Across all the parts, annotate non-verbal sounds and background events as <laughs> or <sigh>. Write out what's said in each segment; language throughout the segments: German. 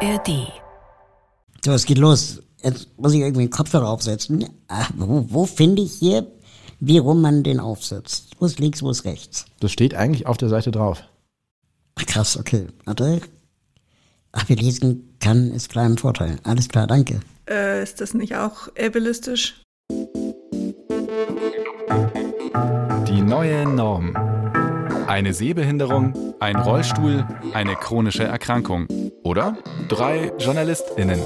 ARD. So, es geht los. Jetzt muss ich irgendwie den Kopfhörer aufsetzen. Ah, wo, wo finde ich hier, wie rum man den aufsetzt? Wo ist links, wo ist rechts? Das steht eigentlich auf der Seite drauf. Ach, krass, okay. Warte. Ach, wir lesen kann, ist klar im Vorteil. Alles klar, danke. Äh, ist das nicht auch ableistisch? Die neue Norm. Eine Sehbehinderung, ein Rollstuhl, eine chronische Erkrankung oder drei JournalistInnen.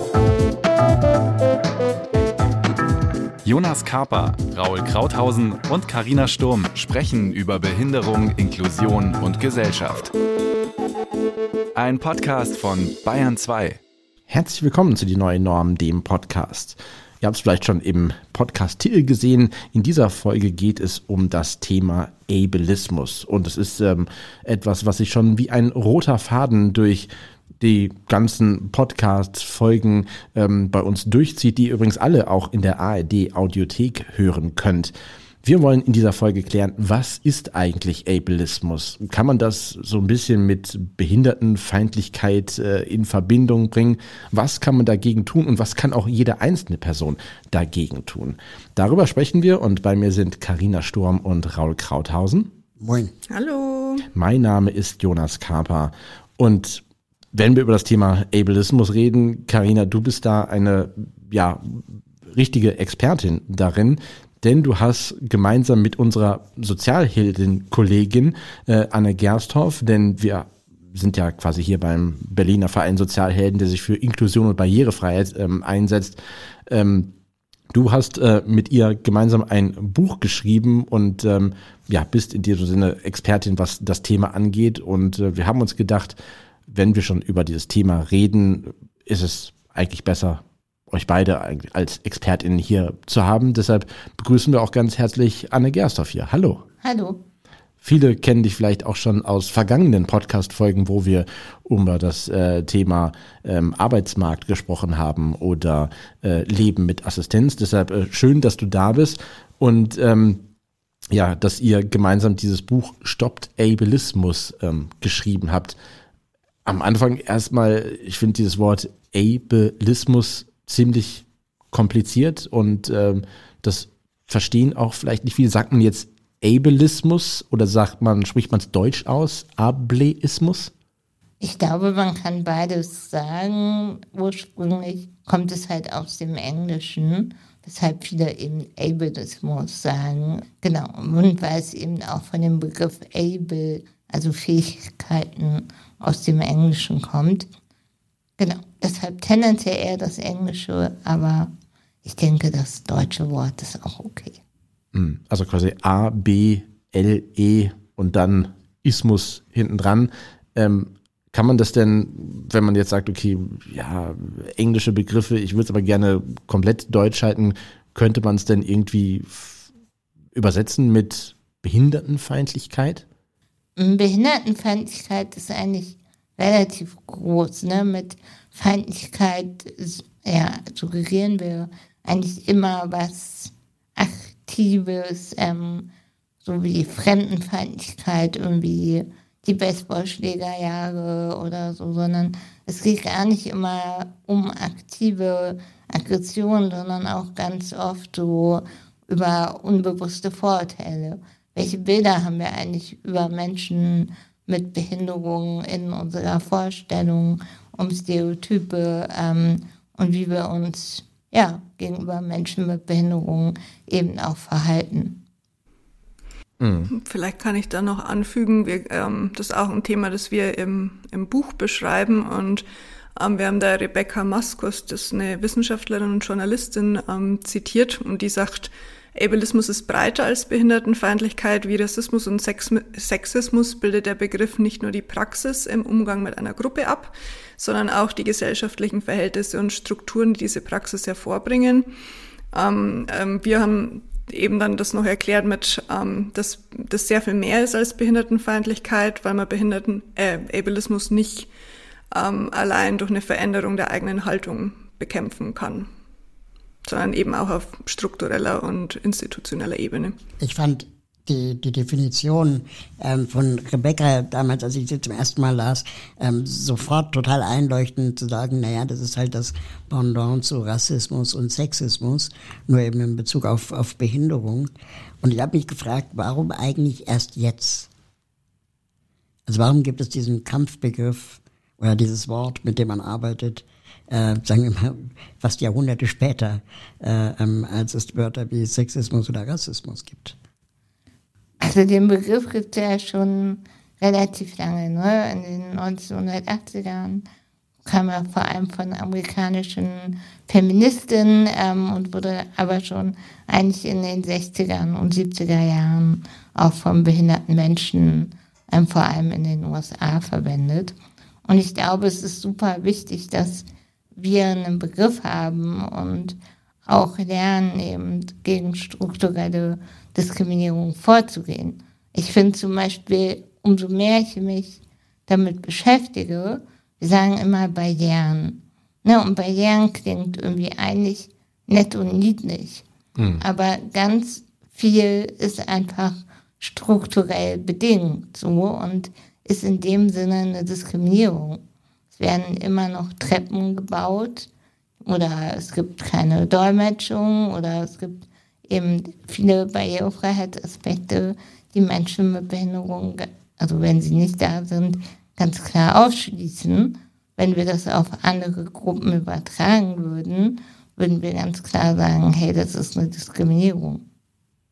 Jonas Kaper, Raul Krauthausen und Karina Sturm sprechen über Behinderung, Inklusion und Gesellschaft. Ein Podcast von Bayern 2. Herzlich willkommen zu Die neue Norm, dem Podcast. Ihr habt es vielleicht schon im Podcast-Titel gesehen. In dieser Folge geht es um das Thema Ableismus. Und es ist ähm, etwas, was sich schon wie ein roter Faden durch die ganzen Podcast-Folgen ähm, bei uns durchzieht, die ihr übrigens alle auch in der ARD-Audiothek hören könnt. Wir wollen in dieser Folge klären, was ist eigentlich Ableismus? Kann man das so ein bisschen mit Behindertenfeindlichkeit äh, in Verbindung bringen? Was kann man dagegen tun und was kann auch jede einzelne Person dagegen tun? Darüber sprechen wir und bei mir sind Karina Sturm und Raul Krauthausen. Moin. Hallo. Mein Name ist Jonas Kaper und wenn wir über das Thema Ableismus reden, Karina, du bist da eine ja richtige Expertin darin, denn du hast gemeinsam mit unserer Sozialheldin-Kollegin äh, Anne Gersthoff, denn wir sind ja quasi hier beim Berliner Verein Sozialhelden, der sich für Inklusion und Barrierefreiheit ähm, einsetzt. Ähm, du hast äh, mit ihr gemeinsam ein Buch geschrieben und ähm, ja, bist in diesem Sinne Expertin, was das Thema angeht. Und äh, wir haben uns gedacht, wenn wir schon über dieses Thema reden, ist es eigentlich besser, euch beide als ExpertInnen hier zu haben. Deshalb begrüßen wir auch ganz herzlich Anne Gersthoff hier. Hallo. Hallo. Viele kennen dich vielleicht auch schon aus vergangenen Podcast-Folgen, wo wir über das äh, Thema ähm, Arbeitsmarkt gesprochen haben oder äh, Leben mit Assistenz. Deshalb äh, schön, dass du da bist und ähm, ja, dass ihr gemeinsam dieses Buch Stoppt Ableismus ähm, geschrieben habt. Am Anfang erstmal, ich finde dieses Wort Ableismus ziemlich kompliziert und ähm, das verstehen auch vielleicht nicht viele. Sagt man jetzt Ableismus oder sagt man, spricht man es deutsch aus? Ableismus? Ich glaube, man kann beides sagen. Ursprünglich kommt es halt aus dem Englischen, weshalb viele eben Ableismus sagen. Genau, und weil es eben auch von dem Begriff able, also Fähigkeiten aus dem Englischen kommt. Genau, deshalb tendenziell eher das Englische, aber ich denke, das deutsche Wort ist auch okay. Hm, also quasi A, B, L, E und dann Ismus hinten dran. Ähm, kann man das denn, wenn man jetzt sagt, okay, ja, englische Begriffe, ich würde es aber gerne komplett deutsch halten, könnte man es denn irgendwie übersetzen mit Behindertenfeindlichkeit? Behindertenfeindlichkeit ist eigentlich relativ groß. Ne? Mit Feindlichkeit ja, suggerieren wir eigentlich immer was Aktives, ähm, so wie Fremdenfeindlichkeit, irgendwie die Baseballschlägerjahre oder so, sondern es geht gar nicht immer um aktive Aggression, sondern auch ganz oft so über unbewusste Vorurteile. Welche Bilder haben wir eigentlich über Menschen mit Behinderungen in unserer Vorstellung, um Stereotype ähm, und wie wir uns ja, gegenüber Menschen mit Behinderungen eben auch verhalten. Mhm. Vielleicht kann ich da noch anfügen, wir, ähm, das ist auch ein Thema, das wir im, im Buch beschreiben und ähm, wir haben da Rebecca Maskus, das ist eine Wissenschaftlerin und Journalistin, ähm, zitiert und die sagt, Ableismus ist breiter als Behindertenfeindlichkeit. Wie Rassismus und Sex Sexismus bildet der Begriff nicht nur die Praxis im Umgang mit einer Gruppe ab, sondern auch die gesellschaftlichen Verhältnisse und Strukturen, die diese Praxis hervorbringen. Ähm, ähm, wir haben eben dann das noch erklärt mit, ähm, dass das sehr viel mehr ist als Behindertenfeindlichkeit, weil man Behinderten, äh, Ableismus nicht ähm, allein durch eine Veränderung der eigenen Haltung bekämpfen kann sondern eben auch auf struktureller und institutioneller Ebene. Ich fand die, die Definition ähm, von Rebecca damals, als ich sie zum ersten Mal las, ähm, sofort total einleuchtend zu sagen, naja, das ist halt das Pendant zu Rassismus und Sexismus, nur eben in Bezug auf, auf Behinderung. Und ich habe mich gefragt, warum eigentlich erst jetzt? Also warum gibt es diesen Kampfbegriff oder dieses Wort, mit dem man arbeitet, äh, sagen wir mal, fast Jahrhunderte später, äh, ähm, als es Wörter wie Sexismus oder Rassismus gibt? Also den Begriff gibt es ja schon relativ lange. Ne? In den 1980ern kam er vor allem von amerikanischen Feministinnen ähm, und wurde aber schon eigentlich in den 60er und 70er Jahren auch von behinderten Menschen, ähm, vor allem in den USA, verwendet. Und ich glaube, es ist super wichtig, dass wir einen Begriff haben und auch lernen, eben gegen strukturelle Diskriminierung vorzugehen. Ich finde zum Beispiel, umso mehr ich mich damit beschäftige, wir sagen immer Barrieren. Ne, und Barrieren klingt irgendwie eigentlich nett und niedlich. Mhm. Aber ganz viel ist einfach strukturell bedingt so und ist in dem Sinne eine Diskriminierung. Es werden immer noch Treppen gebaut oder es gibt keine Dolmetschung oder es gibt eben viele Barrierefreiheitsaspekte, die Menschen mit Behinderung, also wenn sie nicht da sind, ganz klar ausschließen. Wenn wir das auf andere Gruppen übertragen würden, würden wir ganz klar sagen, hey, das ist eine Diskriminierung.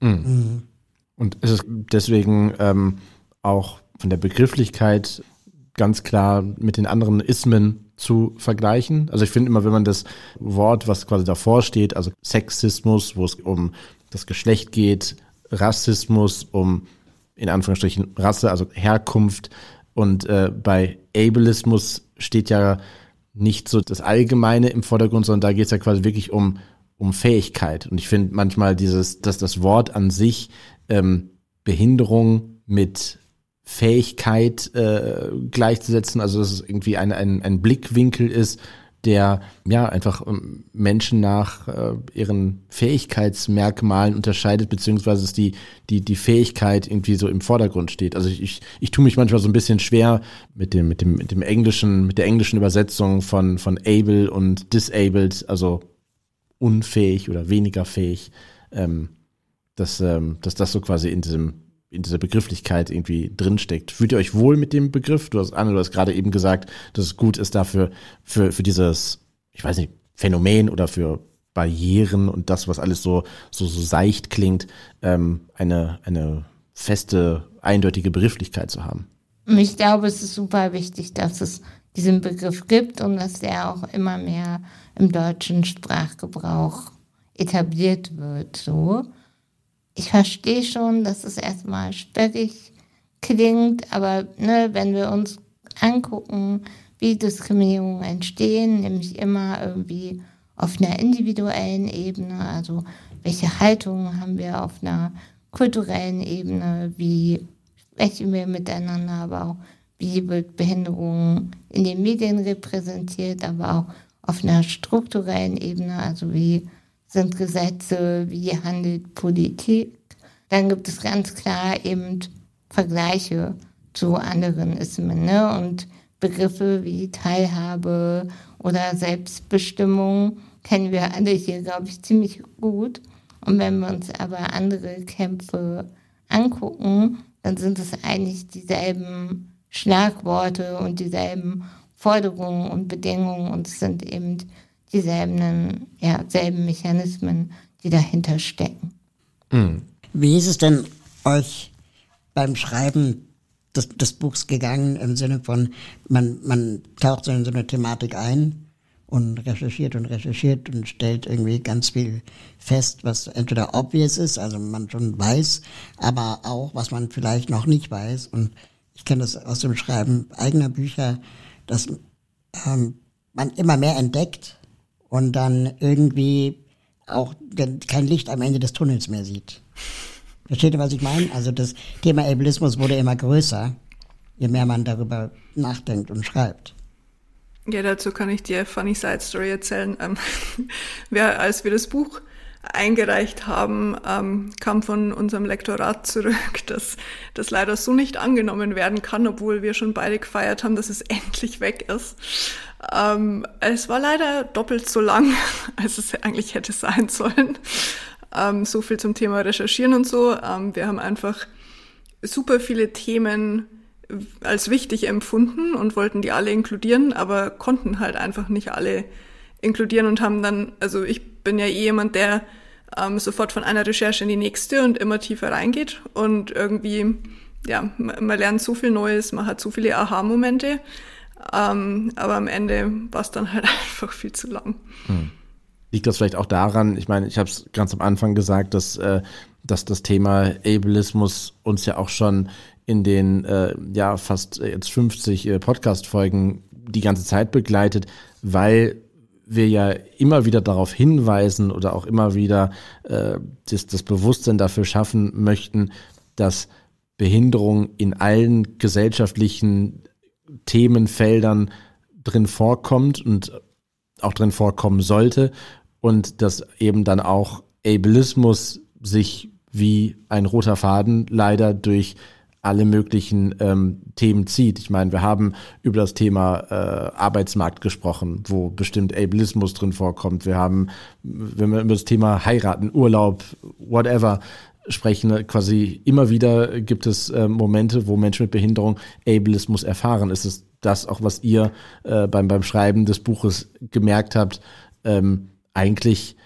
Mhm. Und ist es deswegen ähm, auch von der Begrifflichkeit ganz klar mit den anderen Ismen zu vergleichen. Also ich finde immer, wenn man das Wort, was quasi davor steht, also Sexismus, wo es um das Geschlecht geht, Rassismus, um in Anführungsstrichen Rasse, also Herkunft und äh, bei Ableismus steht ja nicht so das Allgemeine im Vordergrund, sondern da geht es ja quasi wirklich um, um Fähigkeit. Und ich finde manchmal dieses, dass das Wort an sich ähm, Behinderung mit Fähigkeit äh, gleichzusetzen, also dass es irgendwie ein, ein, ein Blickwinkel ist, der ja einfach ähm, Menschen nach äh, ihren Fähigkeitsmerkmalen unterscheidet, beziehungsweise dass die, die, die Fähigkeit irgendwie so im Vordergrund steht. Also ich, ich, ich tue mich manchmal so ein bisschen schwer mit dem, mit dem, mit dem englischen, mit der englischen Übersetzung von, von able und disabled, also unfähig oder weniger fähig, ähm, dass, ähm, dass das so quasi in diesem in dieser Begrifflichkeit irgendwie drinsteckt. Fühlt ihr euch wohl mit dem Begriff? Du hast, Anne, du hast gerade eben gesagt, dass es gut ist dafür, für, für dieses, ich weiß nicht, Phänomen oder für Barrieren und das, was alles so, so, so seicht klingt, ähm, eine, eine feste, eindeutige Begrifflichkeit zu haben. Ich glaube, es ist super wichtig, dass es diesen Begriff gibt und dass der auch immer mehr im deutschen Sprachgebrauch etabliert wird, so ich verstehe schon, dass es erstmal sperrig klingt, aber ne, wenn wir uns angucken, wie Diskriminierungen entstehen, nämlich immer irgendwie auf einer individuellen Ebene, also welche Haltungen haben wir auf einer kulturellen Ebene, wie sprechen wir miteinander, aber auch wie wird Behinderung in den Medien repräsentiert, aber auch auf einer strukturellen Ebene, also wie sind Gesetze, wie handelt Politik. Dann gibt es ganz klar eben Vergleiche zu anderen Ismen ne? und Begriffe wie Teilhabe oder Selbstbestimmung kennen wir alle hier, glaube ich, ziemlich gut. Und wenn wir uns aber andere Kämpfe angucken, dann sind es eigentlich dieselben Schlagworte und dieselben Forderungen und Bedingungen und es sind eben dieselben ja, selben Mechanismen, die dahinter stecken. Mhm. Wie ist es denn euch beim Schreiben des, des Buchs gegangen im Sinne von, man, man taucht so in so eine Thematik ein und recherchiert und recherchiert und stellt irgendwie ganz viel fest, was entweder obvious ist, also man schon weiß, aber auch, was man vielleicht noch nicht weiß. Und ich kenne das aus dem Schreiben eigener Bücher, dass ähm, man immer mehr entdeckt und dann irgendwie auch kein Licht am Ende des Tunnels mehr sieht. Versteht ihr, was ich meine? Also das Thema Ableismus wurde immer größer, je mehr man darüber nachdenkt und schreibt. Ja, dazu kann ich dir funny Side Story erzählen. Ähm, <laughs> wir, als wir das Buch eingereicht haben, ähm, kam von unserem Lektorat zurück, dass das leider so nicht angenommen werden kann, obwohl wir schon beide gefeiert haben, dass es <laughs> endlich weg ist. Ähm, es war leider doppelt so lang, <laughs> als es eigentlich hätte sein sollen. Ähm, so viel zum Thema Recherchieren und so. Ähm, wir haben einfach super viele Themen als wichtig empfunden und wollten die alle inkludieren, aber konnten halt einfach nicht alle inkludieren und haben dann, also ich bin ja eh jemand, der ähm, sofort von einer Recherche in die nächste und immer tiefer reingeht und irgendwie, ja, man, man lernt so viel Neues, man hat so viele Aha-Momente, ähm, aber am Ende war es dann halt <laughs> einfach viel zu lang. Hm. Liegt das vielleicht auch daran, ich meine, ich habe es ganz am Anfang gesagt, dass, äh, dass das Thema Ableismus uns ja auch schon in den äh, ja fast jetzt 50 äh, Podcast-Folgen die ganze Zeit begleitet, weil wir ja immer wieder darauf hinweisen oder auch immer wieder äh, das, das Bewusstsein dafür schaffen möchten, dass Behinderung in allen gesellschaftlichen Themenfeldern drin vorkommt und auch drin vorkommen sollte und dass eben dann auch Ableismus sich wie ein roter Faden leider durch alle möglichen ähm, Themen zieht. Ich meine, wir haben über das Thema äh, Arbeitsmarkt gesprochen, wo bestimmt Ableismus drin vorkommt. Wir haben, wenn wir über das Thema Heiraten, Urlaub, whatever sprechen, quasi immer wieder gibt es äh, Momente, wo Menschen mit Behinderung Ableismus erfahren. Ist es das auch, was ihr äh, beim, beim Schreiben des Buches gemerkt habt? Ähm, eigentlich,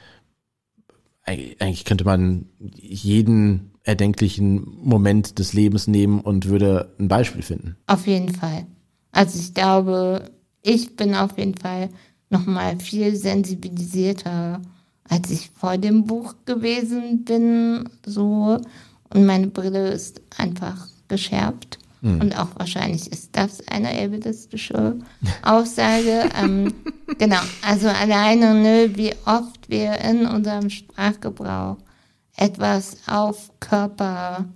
eigentlich könnte man jeden erdenklichen Moment des Lebens nehmen und würde ein Beispiel finden. Auf jeden Fall. Also ich glaube, ich bin auf jeden Fall noch mal viel sensibilisierter, als ich vor dem Buch gewesen bin, so. Und meine Brille ist einfach geschärft. Mhm. Und auch wahrscheinlich ist das eine ableistische Aussage. <laughs> ähm, genau, also alleine, ne, wie oft wir in unserem Sprachgebrauch etwas auf Körper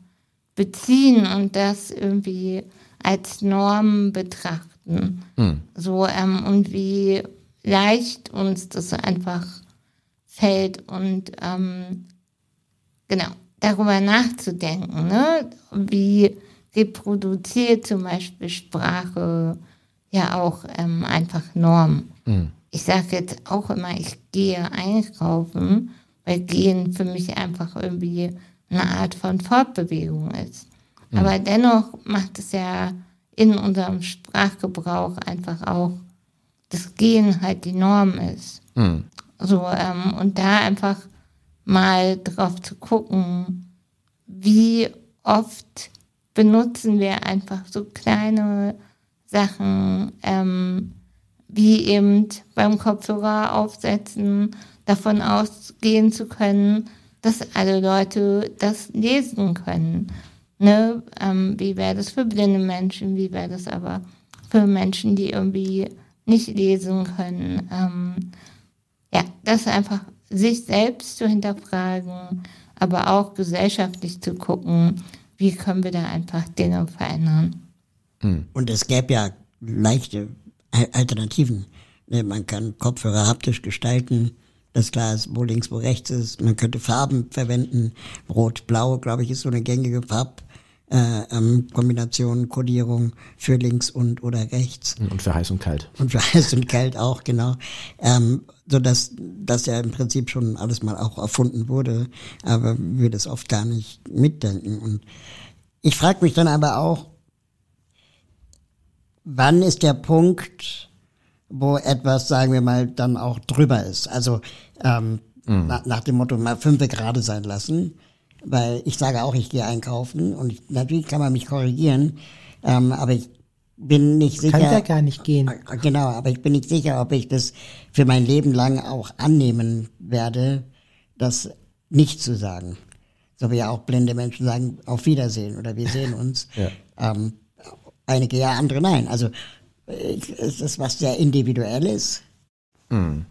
beziehen und das irgendwie als Norm betrachten. Mhm. So, ähm, und wie leicht uns das einfach fällt und ähm, genau, darüber nachzudenken, ne? wie reproduziert zum Beispiel Sprache ja auch ähm, einfach Norm. Mhm. Ich sage jetzt auch immer, ich gehe einkaufen weil Gehen für mich einfach irgendwie eine Art von Fortbewegung ist. Mhm. Aber dennoch macht es ja in unserem Sprachgebrauch einfach auch, dass Gehen halt die Norm ist. Mhm. So, ähm, und da einfach mal drauf zu gucken, wie oft benutzen wir einfach so kleine Sachen, ähm, wie eben beim Kopfhörer aufsetzen davon ausgehen zu können, dass alle Leute das lesen können. Ne? Ähm, wie wäre das für blinde Menschen, wie wäre das aber für Menschen, die irgendwie nicht lesen können. Ähm, ja, das einfach sich selbst zu hinterfragen, aber auch gesellschaftlich zu gucken, wie können wir da einfach Dinge verändern. Hm. Und es gäbe ja leichte Alternativen. Ne, man kann Kopfhörer haptisch gestalten das Glas, wo links, wo rechts ist. Man könnte Farben verwenden. Rot, Blau, glaube ich, ist so eine gängige Farb. Äh, ähm, Kombination, Kodierung für links und oder rechts. Und für heiß und kalt. Und für <laughs> heiß und kalt auch, genau. Ähm, so dass das ja im Prinzip schon alles mal auch erfunden wurde, aber wir das oft gar nicht mitdenken. Und ich frage mich dann aber auch, wann ist der Punkt, wo etwas, sagen wir mal, dann auch drüber ist. Also ähm, mhm. na, nach dem Motto mal fünf gerade sein lassen, weil ich sage auch, ich gehe einkaufen und ich, natürlich kann man mich korrigieren, ähm, aber ich bin nicht sicher. Kann ja gar nicht gehen. Äh, genau, aber ich bin nicht sicher, ob ich das für mein Leben lang auch annehmen werde, das nicht zu sagen. So wie auch blinde Menschen sagen, auf Wiedersehen oder wir sehen <laughs> uns. ja. ähm, einige ja, andere nein. Also ist das was sehr Individuelles. Mhm.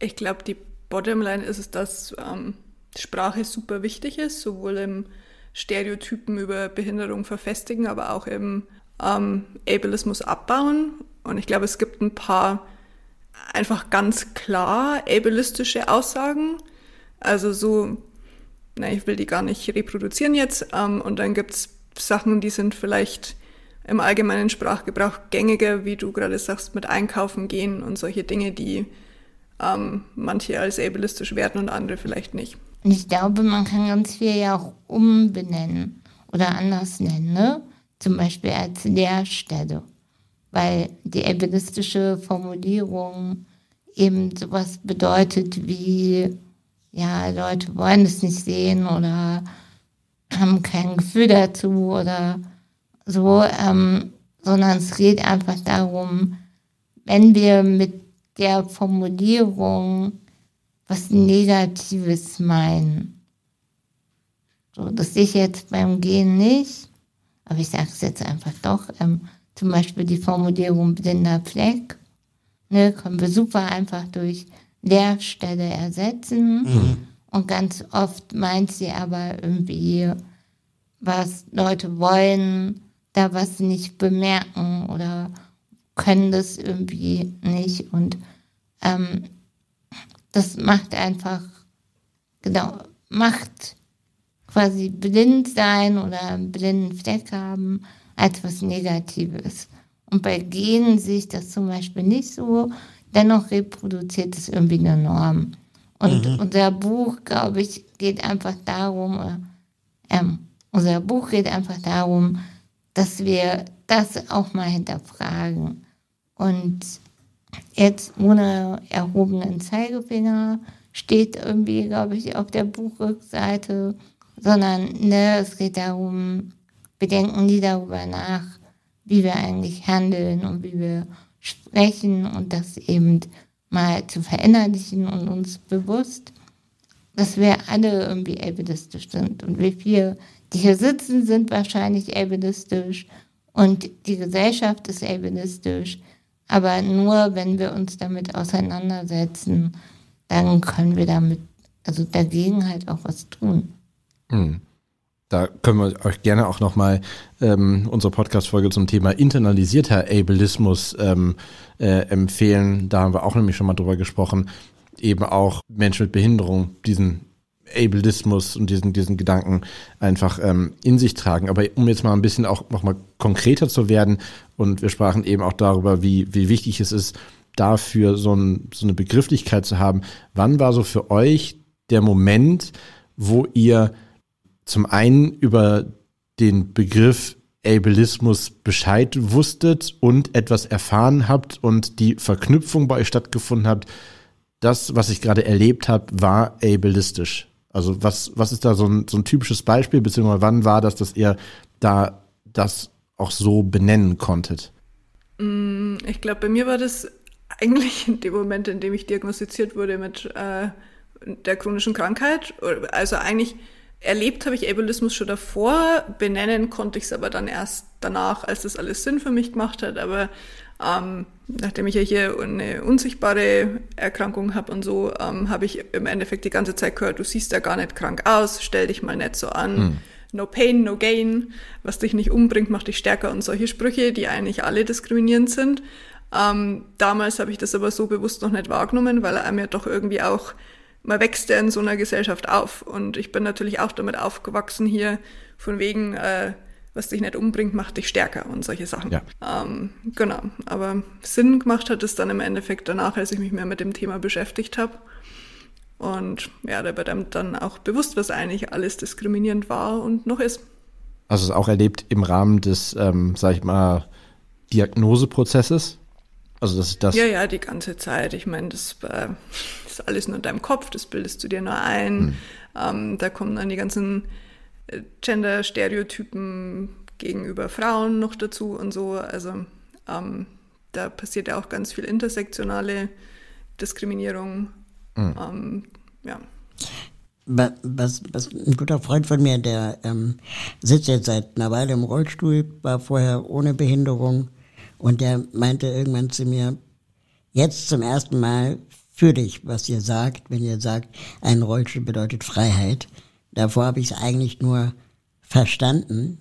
Ich glaube, die Bottomline ist es, dass ähm, Sprache super wichtig ist, sowohl im Stereotypen über Behinderung verfestigen, aber auch im ähm, Ableismus abbauen. Und ich glaube, es gibt ein paar einfach ganz klar ableistische Aussagen. Also so, na, ich will die gar nicht reproduzieren jetzt. Ähm, und dann gibt's Sachen, die sind vielleicht im allgemeinen Sprachgebrauch gängiger, wie du gerade sagst, mit Einkaufen gehen und solche Dinge, die ähm, manche als ableistisch werten und andere vielleicht nicht. Ich glaube, man kann ganz viel ja auch umbenennen oder anders nennen, ne? Zum Beispiel als Leerstelle. Weil die ableistische Formulierung eben sowas bedeutet wie, ja, Leute wollen es nicht sehen oder haben kein Gefühl dazu oder so, ähm, sondern es geht einfach darum, wenn wir mit der Formulierung was Negatives meinen. So, das sehe ich jetzt beim Gehen nicht, aber ich sage es jetzt einfach doch. Ähm, zum Beispiel die Formulierung blinder Fleck, ne, können wir super einfach durch Leerstelle ersetzen. Mhm. Und ganz oft meint sie aber irgendwie, was Leute wollen, da was nicht bemerken oder können das irgendwie nicht. Und ähm, das macht einfach, genau, macht quasi blind sein oder einen blinden Fleck haben als was Negatives. Und bei Genen sehe ich das zum Beispiel nicht so. Dennoch reproduziert es irgendwie eine Norm. Und mhm. unser Buch, glaube ich, geht einfach darum, ähm, unser Buch geht einfach darum, dass wir das auch mal hinterfragen. Und jetzt ohne erhobenen Zeigefinger steht irgendwie, glaube ich, auf der Buchrückseite, sondern ne, es geht darum, wir denken nie darüber nach, wie wir eigentlich handeln und wie wir sprechen und das eben mal zu verinnerlichen und uns bewusst, dass wir alle irgendwie ableistisch sind und wie viele die hier sitzen, sind wahrscheinlich ableistisch und die Gesellschaft ist ableistisch. Aber nur wenn wir uns damit auseinandersetzen, dann können wir damit, also dagegen halt auch was tun. Hm. Da können wir euch gerne auch nochmal ähm, unsere Podcast-Folge zum Thema internalisierter Ableismus ähm, äh, empfehlen. Da haben wir auch nämlich schon mal drüber gesprochen. Eben auch Menschen mit Behinderung diesen Ableismus und diesen, diesen Gedanken einfach ähm, in sich tragen. Aber um jetzt mal ein bisschen auch nochmal konkreter zu werden, und wir sprachen eben auch darüber, wie, wie wichtig es ist, dafür so, ein, so eine Begrifflichkeit zu haben. Wann war so für euch der Moment, wo ihr zum einen über den Begriff Ableismus Bescheid wusstet und etwas erfahren habt und die Verknüpfung bei euch stattgefunden habt, das, was ich gerade erlebt habe, war ableistisch. Also was, was ist da so ein, so ein typisches Beispiel, beziehungsweise wann war das, dass ihr da das auch so benennen konntet? Mm, ich glaube, bei mir war das eigentlich in dem Moment, in dem ich diagnostiziert wurde mit äh, der chronischen Krankheit. Also eigentlich erlebt habe ich Ableismus schon davor, benennen konnte ich es aber dann erst danach, als das alles Sinn für mich gemacht hat. Aber ähm, nachdem ich ja hier eine unsichtbare Erkrankung habe und so, ähm, habe ich im Endeffekt die ganze Zeit gehört, du siehst ja gar nicht krank aus, stell dich mal nicht so an. Hm. No pain, no gain. Was dich nicht umbringt, macht dich stärker und solche Sprüche, die eigentlich alle diskriminierend sind. Ähm, damals habe ich das aber so bewusst noch nicht wahrgenommen, weil er mir doch irgendwie auch, man wächst ja in so einer Gesellschaft auf. Und ich bin natürlich auch damit aufgewachsen hier, von wegen, äh, was dich nicht umbringt, macht dich stärker und solche Sachen. Ja. Ähm, genau. Aber Sinn gemacht hat es dann im Endeffekt danach, als ich mich mehr mit dem Thema beschäftigt habe. Und ja, da wird einem dann auch bewusst, was eigentlich alles diskriminierend war und noch ist. Also es auch erlebt im Rahmen des, ähm, sag ich mal, Diagnoseprozesses? Also das das. Ja, ja, die ganze Zeit. Ich meine, das, äh, ist alles nur in deinem Kopf, das bildest du dir nur ein. Hm. Ähm, da kommen dann die ganzen Gender-Stereotypen gegenüber Frauen noch dazu und so. Also ähm, da passiert ja auch ganz viel intersektionale Diskriminierung. Mhm. Ähm, ja. Was, was ein guter Freund von mir, der ähm, sitzt jetzt seit einer Weile im Rollstuhl, war vorher ohne Behinderung und der meinte irgendwann zu mir, jetzt zum ersten Mal für dich, was ihr sagt, wenn ihr sagt, ein Rollstuhl bedeutet Freiheit. Davor habe ich es eigentlich nur verstanden.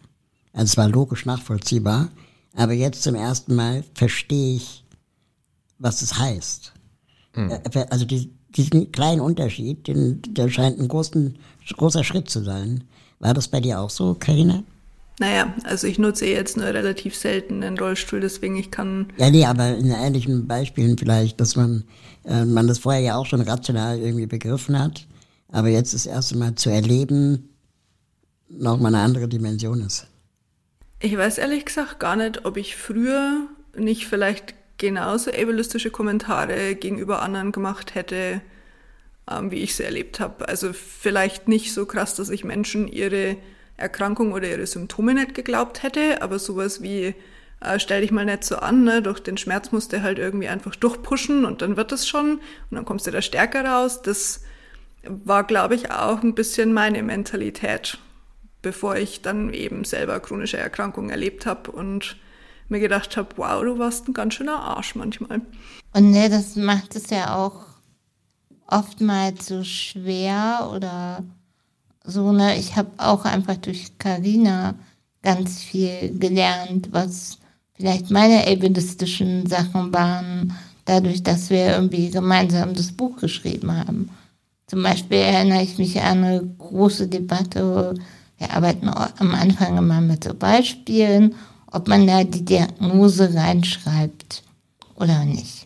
Also es war logisch nachvollziehbar. Aber jetzt zum ersten Mal verstehe ich, was es heißt. Mhm. Also die, diesen kleinen Unterschied, den, der scheint ein großen, großer Schritt zu sein. War das bei dir auch so, Karina? Naja, also ich nutze jetzt nur relativ selten einen Rollstuhl, deswegen ich kann. Ja, nee, aber in ähnlichen Beispielen vielleicht, dass man, äh, man das vorher ja auch schon rational irgendwie begriffen hat, aber jetzt das erste Mal zu erleben, nochmal eine andere Dimension ist. Ich weiß ehrlich gesagt gar nicht, ob ich früher nicht vielleicht genauso ableistische Kommentare gegenüber anderen gemacht hätte, ähm, wie ich sie erlebt habe. Also vielleicht nicht so krass, dass ich Menschen ihre Erkrankung oder ihre Symptome nicht geglaubt hätte, aber sowas wie äh, stell dich mal nicht so an, ne? durch den Schmerz musst du halt irgendwie einfach durchpushen und dann wird es schon und dann kommst du da stärker raus. Das war, glaube ich, auch ein bisschen meine Mentalität, bevor ich dann eben selber chronische Erkrankungen erlebt habe und mir gedacht habe, wow, du warst ein ganz schöner Arsch manchmal. Und ne, das macht es ja auch oftmals so schwer oder so, ne? Ich habe auch einfach durch Carina ganz viel gelernt, was vielleicht meine ableistischen Sachen waren, dadurch, dass wir irgendwie gemeinsam das Buch geschrieben haben. Zum Beispiel erinnere ich mich an eine große Debatte, wir arbeiten am Anfang immer mit so Beispielen, ob man da die Diagnose reinschreibt oder nicht.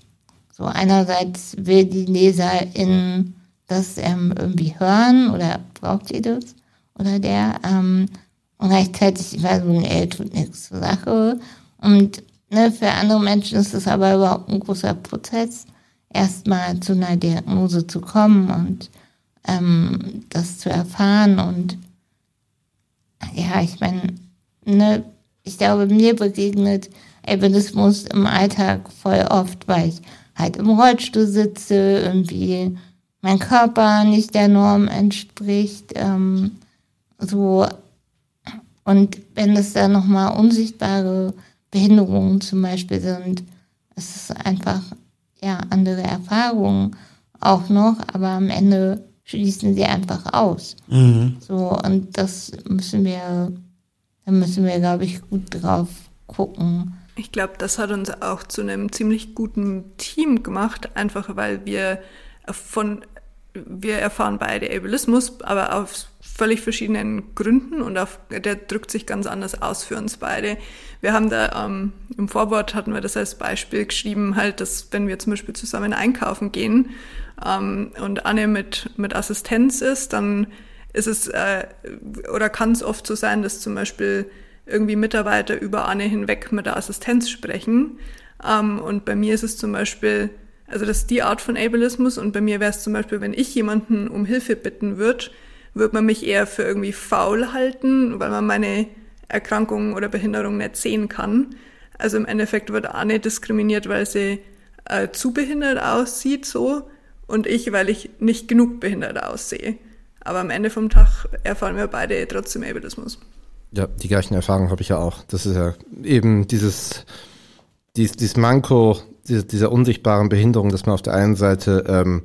So einerseits will die Leserin das ähm, irgendwie hören oder braucht sie das oder der. Ähm, und gleichzeitig war so, nee, tut nichts zur Sache. Und ne, für andere Menschen ist es aber überhaupt ein großer Prozess, erstmal zu einer Diagnose zu kommen und ähm, das zu erfahren. Und ja, ich meine, ne, ich glaube, mir begegnet Albinismus im Alltag voll oft, weil ich halt im Rollstuhl sitze, irgendwie mein Körper nicht der Norm entspricht. Ähm, so und wenn es dann nochmal unsichtbare Behinderungen zum Beispiel sind, ist es einfach ja andere Erfahrungen auch noch, aber am Ende schließen sie einfach aus. Mhm. So und das müssen wir, da müssen wir, glaube ich, gut drauf gucken. Ich glaube, das hat uns auch zu einem ziemlich guten Team gemacht, einfach weil wir von wir erfahren beide Ableismus, aber aus völlig verschiedenen Gründen und auf, der drückt sich ganz anders aus für uns beide. Wir haben da ähm, im Vorwort hatten wir das als Beispiel geschrieben, halt, dass wenn wir zum Beispiel zusammen einkaufen gehen ähm, und Anne mit, mit Assistenz ist, dann ist es äh, oder kann es oft so sein, dass zum Beispiel irgendwie Mitarbeiter über Anne hinweg mit der Assistenz sprechen. Ähm, und bei mir ist es zum Beispiel also das ist die Art von Ableismus und bei mir wäre es zum Beispiel, wenn ich jemanden um Hilfe bitten würde, würde man mich eher für irgendwie faul halten, weil man meine Erkrankung oder Behinderung nicht sehen kann. Also im Endeffekt wird Anne diskriminiert, weil sie äh, zu behindert aussieht so und ich, weil ich nicht genug behindert aussehe. Aber am Ende vom Tag erfahren wir beide trotzdem Ableismus. Ja, die gleichen Erfahrungen habe ich ja auch. Das ist ja eben dieses, dieses, dieses Manko dieser, dieser unsichtbaren Behinderung, dass man auf der einen Seite ähm,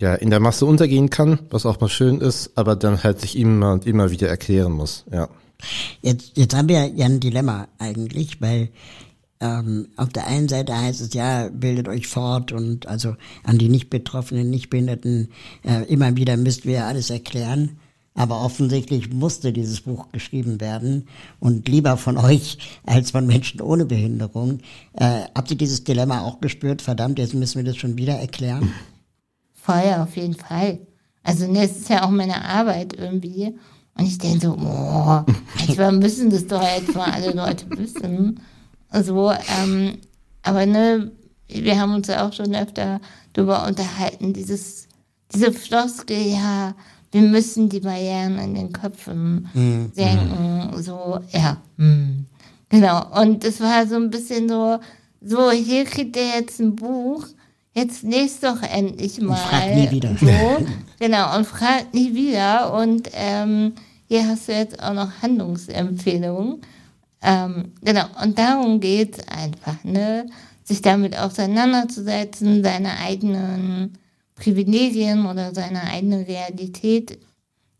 ja in der Masse untergehen kann, was auch mal schön ist, aber dann halt sich immer und immer wieder erklären muss. Ja. Jetzt, jetzt haben wir ja ein Dilemma eigentlich, weil ähm, auf der einen Seite heißt es ja, bildet euch fort und also an die nicht Betroffenen, nicht Behinderten äh, immer wieder müsst wir alles erklären. Aber offensichtlich musste dieses Buch geschrieben werden und lieber von euch als von Menschen ohne Behinderung. Äh, habt ihr dieses Dilemma auch gespürt? Verdammt, jetzt müssen wir das schon wieder erklären. Voll, auf jeden Fall. Also ne, es ist ja auch meine Arbeit irgendwie. Und ich denke so, boah, manchmal <laughs> müssen das doch jetzt mal alle Leute wissen. So, ähm, aber ne, wir haben uns ja auch schon öfter darüber unterhalten, dieses, diese Floskel, ja, wir müssen die Barrieren in den Köpfen mhm. senken. So, ja. Mhm. Genau. Und es war so ein bisschen so, so, hier kriegt ihr jetzt ein Buch, jetzt lest doch endlich mal. Und fragt nie wieder. So, <laughs> genau, und fragt nie wieder. Und ähm, hier hast du jetzt auch noch Handlungsempfehlungen. Ähm, genau, und darum geht es einfach, ne? Sich damit auseinanderzusetzen, seine eigenen Privilegien oder seine eigene Realität,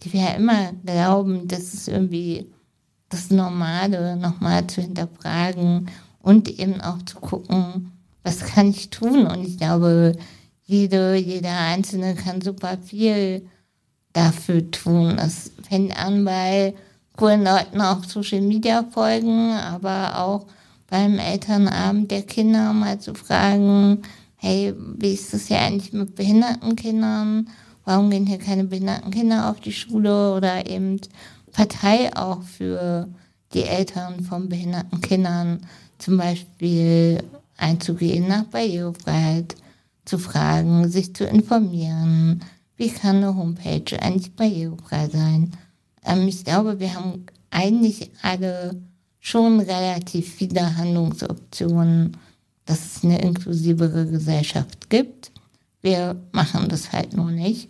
die wir ja immer glauben, das ist irgendwie das Normale nochmal zu hinterfragen und eben auch zu gucken, was kann ich tun? Und ich glaube, jede, jeder Einzelne kann super viel dafür tun. Das fängt an bei coolen Leuten auf Social Media folgen, aber auch beim Elternabend der Kinder mal zu fragen, hey, wie ist das ja eigentlich mit behinderten Kindern? Warum gehen hier keine behinderten Kinder auf die Schule? Oder eben Partei auch für die Eltern von behinderten Kindern zum Beispiel einzugehen, nach Barrierefreiheit zu fragen, sich zu informieren. Wie kann eine Homepage eigentlich barrierefrei sein? Ähm, ich glaube, wir haben eigentlich alle schon relativ viele Handlungsoptionen, dass es eine inklusivere Gesellschaft gibt. Wir machen das halt nur nicht,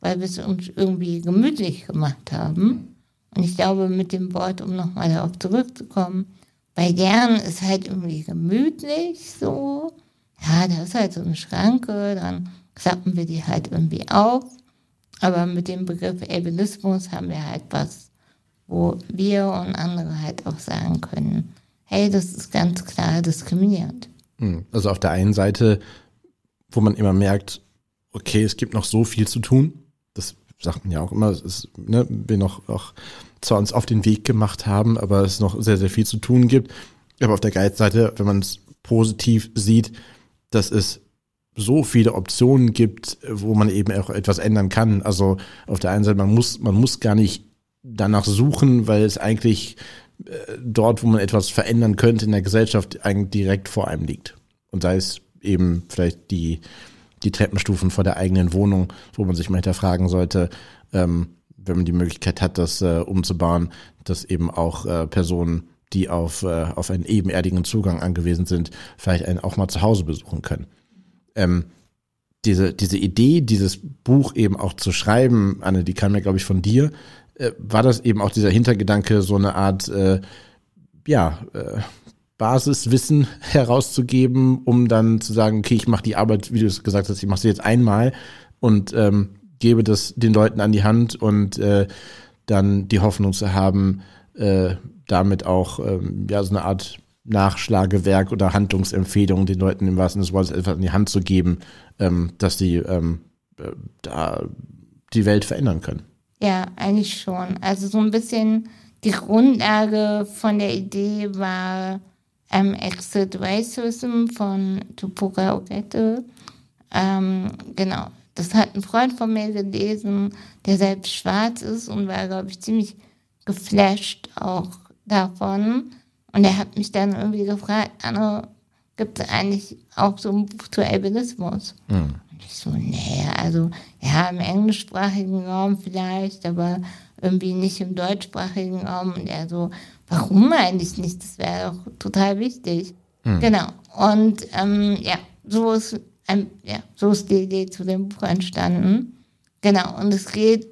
weil wir es uns irgendwie gemütlich gemacht haben. Und ich glaube, mit dem Wort, um nochmal darauf zurückzukommen, bei deren ist halt irgendwie gemütlich so. Ja, da ist halt so eine Schranke, dann klappen wir die halt irgendwie auf. Aber mit dem Begriff Ableismus haben wir halt was, wo wir und andere halt auch sagen können, hey, das ist ganz klar diskriminierend. Hm, also auf der einen Seite, wo man immer merkt, okay, es gibt noch so viel zu tun. Das sagt man ja auch immer, es ist, ne, wir noch auch zwar uns auf den Weg gemacht haben, aber es noch sehr, sehr viel zu tun gibt. Aber auf der Geizseite, wenn man es positiv sieht, dass es so viele Optionen gibt, wo man eben auch etwas ändern kann. Also auf der einen Seite, man muss, man muss gar nicht danach suchen, weil es eigentlich äh, dort, wo man etwas verändern könnte in der Gesellschaft, eigentlich direkt vor einem liegt. Und sei es eben vielleicht die, die Treppenstufen vor der eigenen Wohnung, wo man sich mal hinterfragen sollte, ähm, wenn man die Möglichkeit hat, das äh, umzubauen, dass eben auch äh, Personen, die auf, äh, auf einen ebenerdigen Zugang angewiesen sind, vielleicht einen auch mal zu Hause besuchen können. Ähm, diese, diese Idee, dieses Buch eben auch zu schreiben, Anne, die kam ja, glaube ich, von dir. Äh, war das eben auch dieser Hintergedanke, so eine Art, äh, ja, äh, Basiswissen <laughs> herauszugeben, um dann zu sagen, okay, ich mache die Arbeit, wie du es gesagt hast, ich mache sie jetzt einmal und ähm, gebe das den Leuten an die Hand und äh, dann die Hoffnung zu haben, äh, damit auch ähm, ja so eine Art Nachschlagewerk oder Handlungsempfehlung den Leuten im wahrsten Sinne des Wortes etwas in die Hand zu geben, ähm, dass die ähm, äh, da die Welt verändern können. Ja, eigentlich schon. Also so ein bisschen die Grundlage von der Idee war ähm, Exit Racism von Tupoka Ogette. Ähm, genau, das hat ein Freund von mir gelesen, der selbst schwarz ist und war, glaube ich, ziemlich geflasht auch davon. Und er hat mich dann irgendwie gefragt, Anne, gibt es eigentlich auch so ein Buch zu Albinismus? Mhm. Und ich so, nee, also ja, im englischsprachigen Raum vielleicht, aber irgendwie nicht im deutschsprachigen Raum. Und er so, warum eigentlich nicht? Das wäre doch total wichtig. Mhm. Genau. Und ähm, ja, so ist ähm, ja, so ist die Idee zu dem Buch entstanden. Genau, und es geht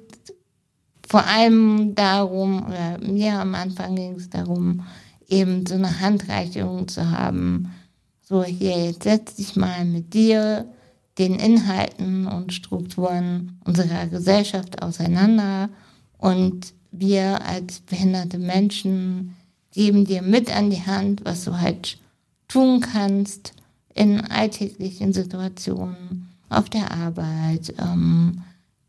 vor allem darum, oder mir am Anfang ging es darum, eben so eine Handreichung zu haben. So, hier, jetzt setz dich mal mit dir, den Inhalten und Strukturen unserer Gesellschaft auseinander und wir als behinderte Menschen geben dir mit an die Hand, was du halt tun kannst, in alltäglichen Situationen, auf der Arbeit, ähm,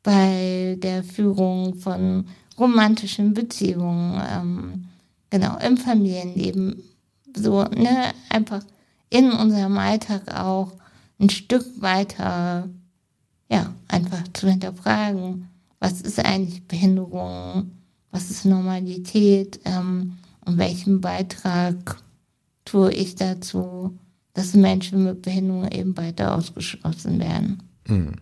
bei der Führung von romantischen Beziehungen, ähm, genau, im Familienleben, so, ne, einfach in unserem Alltag auch ein Stück weiter, ja, einfach zu hinterfragen, was ist eigentlich Behinderung, was ist Normalität ähm, und welchen Beitrag tue ich dazu, dass Menschen mit Behinderung eben weiter ausgeschlossen werden. Hm.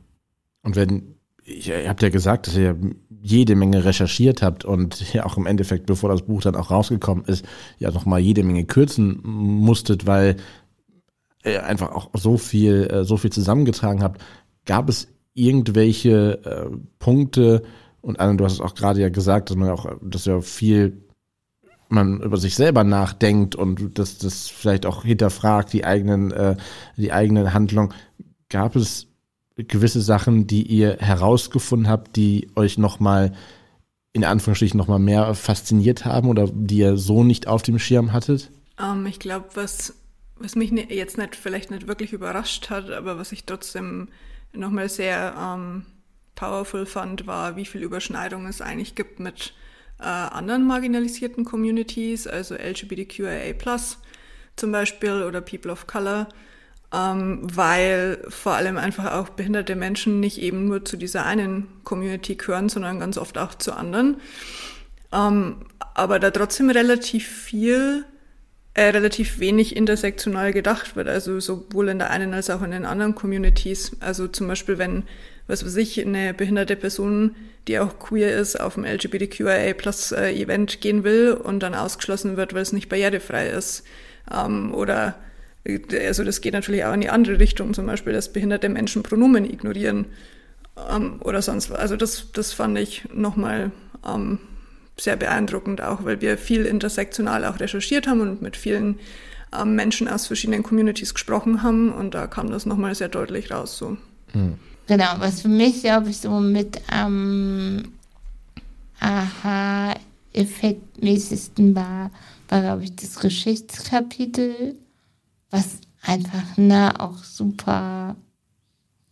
Und wenn, ihr habt ja gesagt, dass ihr jede Menge recherchiert habt und ja auch im Endeffekt, bevor das Buch dann auch rausgekommen ist, ja nochmal jede Menge kürzen musstet, weil ihr einfach auch so viel, äh, so viel zusammengetragen habt. Gab es irgendwelche äh, Punkte, und Anne, du hast es auch gerade ja gesagt, dass man auch, dass ja viel man über sich selber nachdenkt und das, das vielleicht auch hinterfragt, die eigenen, äh, die eigenen Handlungen. Gab es gewisse Sachen, die ihr herausgefunden habt, die euch nochmal in Anführungsstrichen nochmal mehr fasziniert haben oder die ihr so nicht auf dem Schirm hattet? Um, ähm, ich glaube, was, was mich jetzt nicht, vielleicht nicht wirklich überrascht hat, aber was ich trotzdem nochmal sehr ähm, powerful fand, war, wie viel Überschneidung es eigentlich gibt mit äh, anderen marginalisierten Communities, also LGBTQIA+, zum Beispiel oder People of Color, ähm, weil vor allem einfach auch behinderte Menschen nicht eben nur zu dieser einen Community gehören, sondern ganz oft auch zu anderen. Ähm, aber da trotzdem relativ viel, äh, relativ wenig intersektional gedacht wird, also sowohl in der einen als auch in den anderen Communities. Also zum Beispiel, wenn, was weiß ich, eine behinderte Person, die auch queer ist, auf ein LGBTQIA Plus äh, Event gehen will und dann ausgeschlossen wird, weil es nicht barrierefrei ist. Ähm, oder also das geht natürlich auch in die andere Richtung, zum Beispiel, dass behinderte Menschen Pronomen ignorieren ähm, oder sonst was. Also das, das fand ich nochmal ähm, sehr beeindruckend, auch weil wir viel intersektional auch recherchiert haben und mit vielen ähm, Menschen aus verschiedenen Communities gesprochen haben und da kam das nochmal sehr deutlich raus. So. Mhm. Genau, was für mich, glaube ich, so mit am ähm, Aha-Effektmäßigsten war, war, glaube ich, das Geschichtskapitel was einfach ne, auch super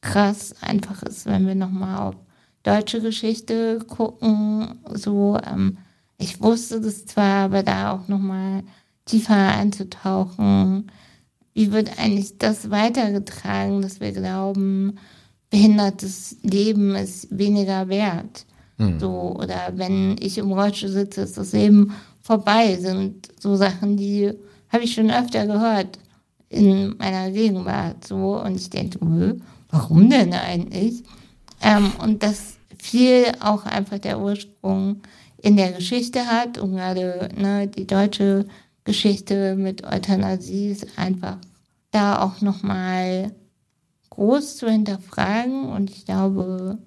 krass einfach ist, wenn wir nochmal auf deutsche Geschichte gucken. So, ähm, ich wusste das zwar, aber da auch nochmal tiefer einzutauchen. Wie wird eigentlich das weitergetragen, dass wir glauben, behindertes Leben ist weniger wert? Mhm. So, oder wenn ich im Rollstuhl sitze, ist das Leben vorbei, sind so Sachen, die habe ich schon öfter gehört in meiner Gegenwart so und ich denke, warum denn eigentlich? Ähm, und das viel auch einfach der Ursprung in der Geschichte hat und gerade ne, die deutsche Geschichte mit Euthanasie ist einfach da auch nochmal groß zu hinterfragen und ich glaube,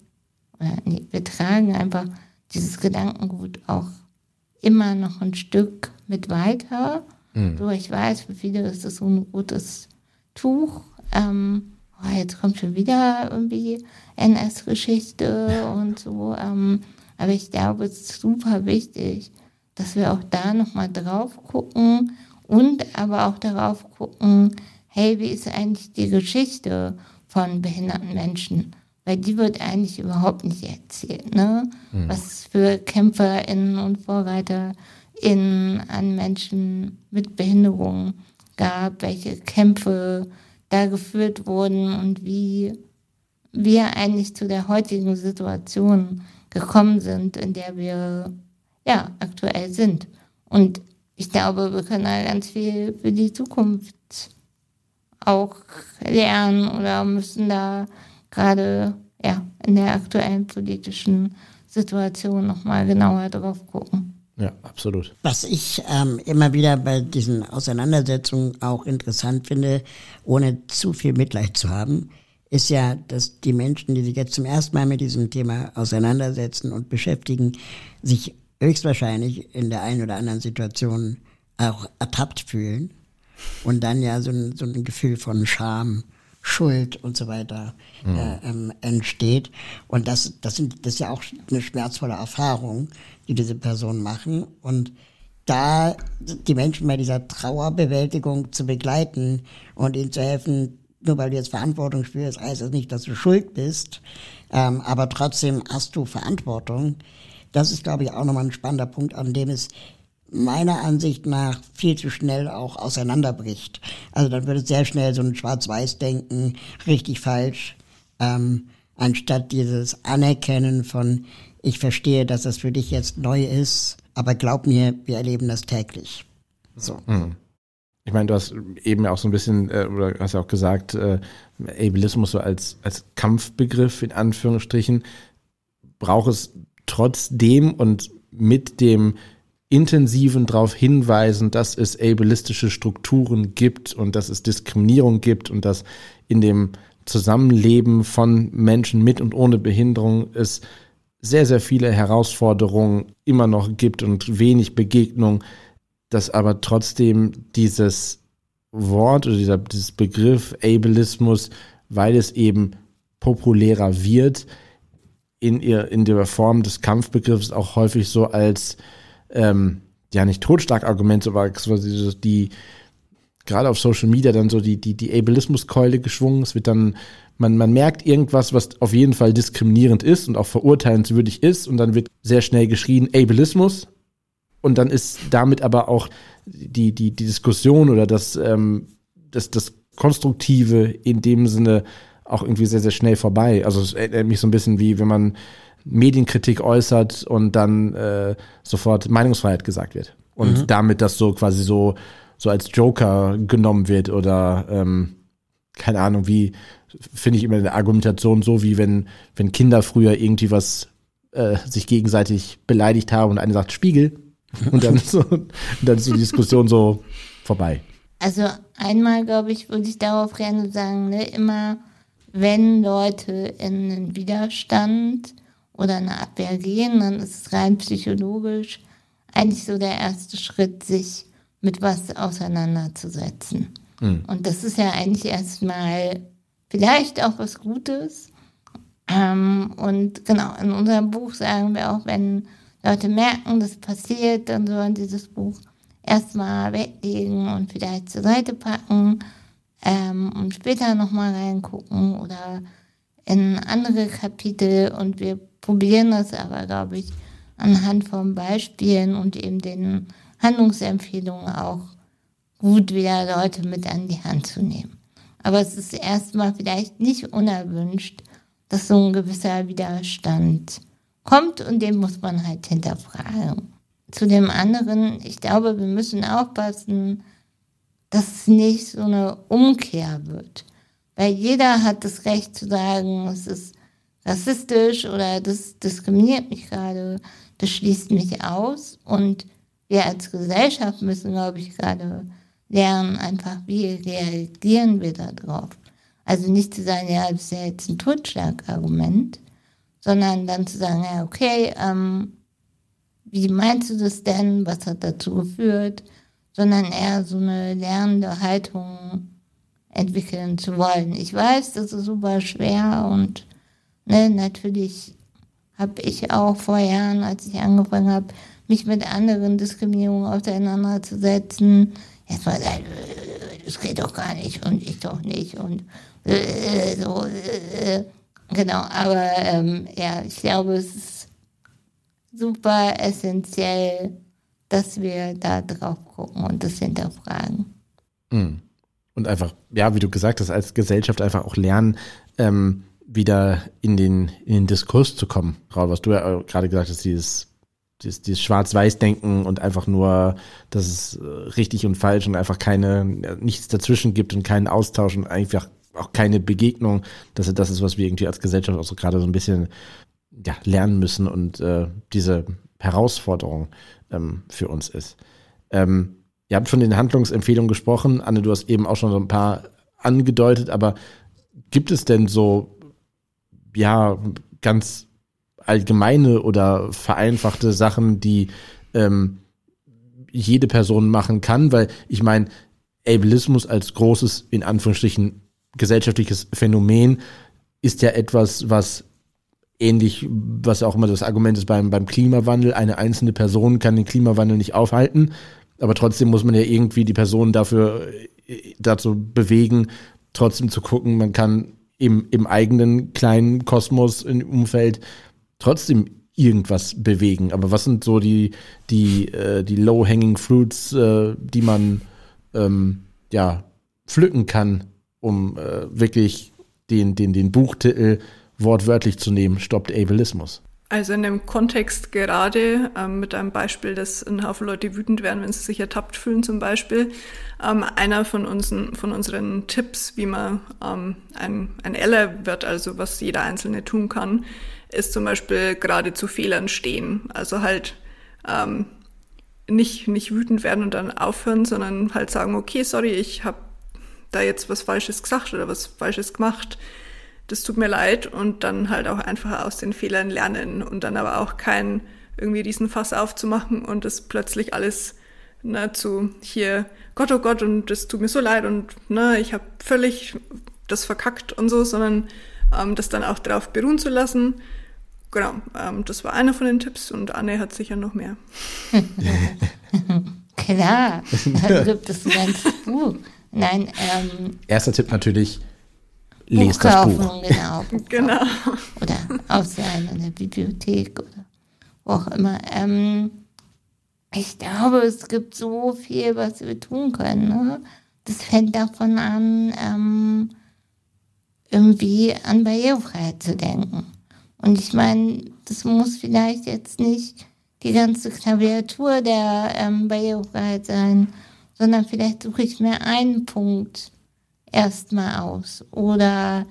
nee, wir tragen einfach dieses Gedankengut auch immer noch ein Stück mit weiter Mhm. So, ich weiß, für viele ist das so ein rotes Tuch. Ähm, oh, jetzt kommt schon wieder irgendwie NS-Geschichte <laughs> und so. Ähm, aber ich glaube, es ist super wichtig, dass wir auch da nochmal drauf gucken und aber auch darauf gucken, hey, wie ist eigentlich die Geschichte von behinderten Menschen? Weil die wird eigentlich überhaupt nicht erzählt, ne? Mhm. Was für KämpferInnen und Vorreiter in, an Menschen mit Behinderungen gab, welche Kämpfe da geführt wurden und wie wir eigentlich zu der heutigen Situation gekommen sind, in der wir ja aktuell sind. Und ich glaube, wir können da ganz viel für die Zukunft auch lernen oder müssen da gerade ja, in der aktuellen politischen Situation nochmal genauer drauf gucken. Ja, absolut. Was ich ähm, immer wieder bei diesen Auseinandersetzungen auch interessant finde, ohne zu viel Mitleid zu haben, ist ja, dass die Menschen, die sich jetzt zum ersten Mal mit diesem Thema auseinandersetzen und beschäftigen, sich höchstwahrscheinlich in der einen oder anderen Situation auch ertappt fühlen und dann ja so ein, so ein Gefühl von Scham Schuld und so weiter mhm. äh, ähm, entsteht. Und das, das, sind, das ist ja auch eine schmerzvolle Erfahrung, die diese Personen machen. Und da die Menschen bei dieser Trauerbewältigung zu begleiten und ihnen zu helfen, nur weil du jetzt Verantwortung spürst, heißt das nicht, dass du schuld bist, ähm, aber trotzdem hast du Verantwortung. Das ist, glaube ich, auch nochmal ein spannender Punkt, an dem es meiner Ansicht nach viel zu schnell auch auseinanderbricht. Also dann wird es sehr schnell so ein Schwarz-Weiß-Denken, richtig falsch, ähm, anstatt dieses Anerkennen von, ich verstehe, dass das für dich jetzt neu ist, aber glaub mir, wir erleben das täglich. So. Mhm. Ich meine, du hast eben auch so ein bisschen, äh, oder hast ja auch gesagt, äh, Ableismus so als, als Kampfbegriff in Anführungsstrichen, braucht es trotzdem und mit dem intensiven darauf hinweisen, dass es ableistische Strukturen gibt und dass es Diskriminierung gibt und dass in dem Zusammenleben von Menschen mit und ohne Behinderung es sehr, sehr viele Herausforderungen immer noch gibt und wenig Begegnung, dass aber trotzdem dieses Wort oder dieser, dieses Begriff Ableismus, weil es eben populärer wird, in, ihr, in der Form des Kampfbegriffs auch häufig so als ähm, ja nicht Totschlagargument, aber quasi die gerade auf Social Media dann so die, die, die Ableismuskeule geschwungen. Es wird dann, man, man merkt irgendwas, was auf jeden Fall diskriminierend ist und auch verurteilenswürdig ist und dann wird sehr schnell geschrien Ableismus und dann ist damit aber auch die, die, die Diskussion oder das, ähm, das, das Konstruktive in dem Sinne auch irgendwie sehr, sehr schnell vorbei. Also es erinnert mich so ein bisschen wie, wenn man Medienkritik äußert und dann äh, sofort Meinungsfreiheit gesagt wird. Und mhm. damit das so quasi so, so als Joker genommen wird oder ähm, keine Ahnung, wie finde ich immer eine Argumentation so, wie wenn, wenn Kinder früher irgendwie was äh, sich gegenseitig beleidigt haben und eine sagt Spiegel <laughs> und dann, so, und dann ist die Diskussion so vorbei. Also einmal, glaube ich, würde ich darauf gerne sagen, ne, immer wenn Leute in einen Widerstand oder eine Abwehr gehen, dann ist es rein psychologisch eigentlich so der erste Schritt, sich mit was auseinanderzusetzen. Mhm. Und das ist ja eigentlich erstmal vielleicht auch was Gutes. Ähm, und genau, in unserem Buch sagen wir auch, wenn Leute merken, das passiert, dann sollen sie das Buch erstmal weglegen und vielleicht zur Seite packen ähm, und später nochmal reingucken oder in andere Kapitel und wir probieren das aber, glaube ich, anhand von Beispielen und eben den Handlungsempfehlungen auch gut wieder Leute mit an die Hand zu nehmen. Aber es ist erstmal vielleicht nicht unerwünscht, dass so ein gewisser Widerstand kommt und den muss man halt hinterfragen. Zu dem anderen, ich glaube, wir müssen aufpassen, dass es nicht so eine Umkehr wird. Weil jeder hat das Recht zu sagen, es ist rassistisch oder das diskriminiert mich gerade, das schließt mich aus. Und wir als Gesellschaft müssen, glaube ich, gerade lernen, einfach, wie reagieren wir da drauf. Also nicht zu sagen, ja, das ist ja jetzt ein Totschlagargument, sondern dann zu sagen, ja, okay, ähm, wie meinst du das denn? Was hat dazu geführt? sondern eher so eine lernende Haltung entwickeln zu wollen. Ich weiß, das ist super schwer und ne, natürlich habe ich auch vor Jahren, als ich angefangen habe, mich mit anderen Diskriminierungen auseinanderzusetzen, erstmal gesagt, das geht doch gar nicht und ich doch nicht und äh, so, äh, genau, aber ähm, ja, ich glaube, es ist super essentiell, dass wir da drauf gucken und das hinterfragen. Mhm. Und einfach, ja, wie du gesagt hast, als Gesellschaft einfach auch lernen, ähm, wieder in den, in den Diskurs zu kommen. Raul, was du ja gerade gesagt hast, dieses, dieses, dieses Schwarz-Weiß-Denken und einfach nur, dass es äh, richtig und falsch und einfach keine, nichts dazwischen gibt und keinen Austausch und einfach auch keine Begegnung. Das, das ist, was wir irgendwie als Gesellschaft auch so gerade so ein bisschen ja, lernen müssen und äh, diese Herausforderung ähm, für uns ist. Ähm, ihr habt von den Handlungsempfehlungen gesprochen. Anne, du hast eben auch schon so ein paar angedeutet, aber gibt es denn so, ja, ganz allgemeine oder vereinfachte Sachen, die ähm, jede Person machen kann? Weil ich meine, Ableismus als großes, in Anführungsstrichen, gesellschaftliches Phänomen ist ja etwas, was ähnlich, was auch immer das Argument ist beim, beim Klimawandel, eine einzelne Person kann den Klimawandel nicht aufhalten, aber trotzdem muss man ja irgendwie die Person dafür äh, dazu bewegen, trotzdem zu gucken, man kann im, im eigenen kleinen Kosmos, im Umfeld trotzdem irgendwas bewegen. Aber was sind so die, die, äh, die low-hanging fruits, äh, die man ähm, ja, pflücken kann, um äh, wirklich den, den, den Buchtitel wortwörtlich zu nehmen, stoppt Ableismus. Also in dem Kontext gerade ähm, mit einem Beispiel, dass ein Haufen Leute wütend werden, wenn sie sich ertappt fühlen zum Beispiel. Ähm, einer von, unseren, von unseren Tipps, wie man ähm, ein, ein Ally wird, also was jeder Einzelne tun kann, ist zum Beispiel gerade zu Fehlern stehen. Also halt ähm, nicht, nicht wütend werden und dann aufhören, sondern halt sagen, okay, sorry, ich habe da jetzt was Falsches gesagt oder was Falsches gemacht das tut mir leid und dann halt auch einfach aus den Fehlern lernen und dann aber auch kein irgendwie diesen Fass aufzumachen und das plötzlich alles ne, zu hier Gott oh Gott und das tut mir so leid und ne, ich habe völlig das verkackt und so, sondern ähm, das dann auch darauf beruhen zu lassen. Genau, ähm, das war einer von den Tipps und Anne hat sicher noch mehr. <laughs> Klar, dann gibt es ein ganzes Buch. Nein, ähm, Erster Tipp natürlich, lest das Buch. Genau, <laughs> Buch Genau. oder ausleihen in der Bibliothek oder wo auch immer. Ähm, ich glaube, es gibt so viel, was wir tun können. Ne? Das fängt davon an, ähm, irgendwie an Barrierefreiheit zu denken. Und ich meine, das muss vielleicht jetzt nicht die ganze Klaviatur der ähm, Barrierefreiheit sein, sondern vielleicht suche ich mir einen Punkt erstmal aus. Oder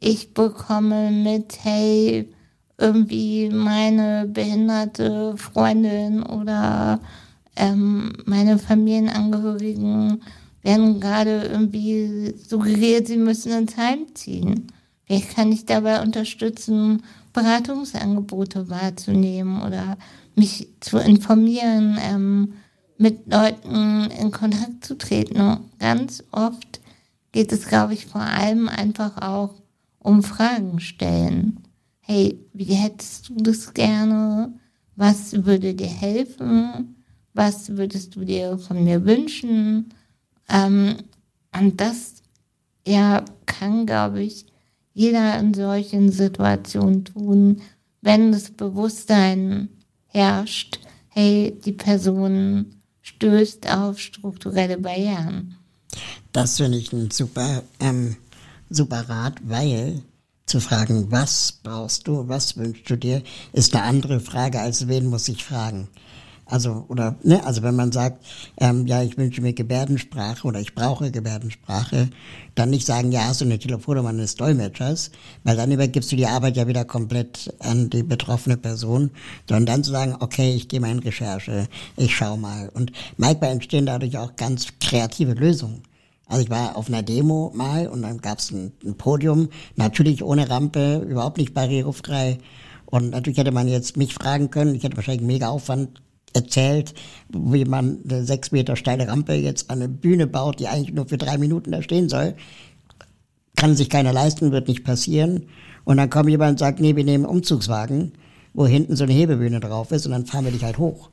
ich bekomme mit, hey, irgendwie meine behinderte Freundin oder ähm, meine Familienangehörigen werden gerade irgendwie suggeriert, sie müssen ins Heim ziehen. Vielleicht kann ich dabei unterstützen, Beratungsangebote wahrzunehmen oder mich zu informieren, ähm, mit Leuten in Kontakt zu treten. Ganz oft geht es, glaube ich, vor allem einfach auch um Fragen stellen. Hey, wie hättest du das gerne? Was würde dir helfen? Was würdest du dir von mir wünschen? Ähm, und das ja, kann, glaube ich, jeder in solchen Situationen tun, wenn das Bewusstsein herrscht, hey, die Person stößt auf strukturelle Barrieren. Das finde ich ein super, ähm, super Rat, weil zu fragen, was brauchst du, was wünschst du dir, ist eine andere Frage, als wen muss ich fragen. Also, oder, ne, also wenn man sagt, ähm, ja, ich wünsche mir Gebärdensprache oder ich brauche Gebärdensprache, dann nicht sagen, ja, hast du eine Telefonnummer eines Dolmetschers, weil dann übergibst du die Arbeit ja wieder komplett an die betroffene Person, sondern dann zu sagen, okay, ich gehe mal in Recherche, ich schau mal. Und manchmal entstehen dadurch auch ganz kreative Lösungen. Also ich war auf einer Demo mal und dann gab es ein, ein Podium, natürlich ohne Rampe, überhaupt nicht barrierefrei. Und natürlich hätte man jetzt mich fragen können, ich hätte wahrscheinlich mega Aufwand erzählt, wie man eine sechs Meter steile Rampe jetzt an eine Bühne baut, die eigentlich nur für drei Minuten da stehen soll. Kann sich keiner leisten, wird nicht passieren. Und dann kommt jemand und sagt, nee, wir nehmen einen Umzugswagen, wo hinten so eine Hebebühne drauf ist und dann fahren wir dich halt hoch.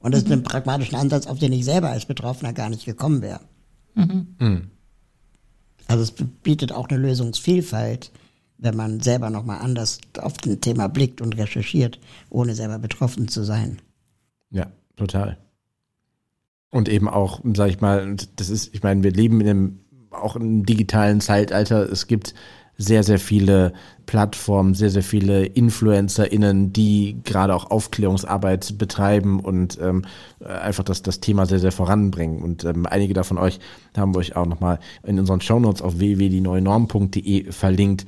Und das mhm. ist ein pragmatischer Ansatz, auf den ich selber als Betroffener gar nicht gekommen wäre. Mhm. Also es bietet auch eine Lösungsvielfalt, wenn man selber nochmal anders auf ein Thema blickt und recherchiert, ohne selber betroffen zu sein. Ja, total. Und eben auch, sag ich mal, das ist, ich meine, wir leben in einem, auch im digitalen Zeitalter. Es gibt sehr, sehr viele Plattformen, sehr, sehr viele InfluencerInnen, die gerade auch Aufklärungsarbeit betreiben und ähm, einfach das, das Thema sehr, sehr voranbringen. Und ähm, einige davon euch haben wir euch auch nochmal in unseren Shownotes auf www.dieneuenorm.de verlinkt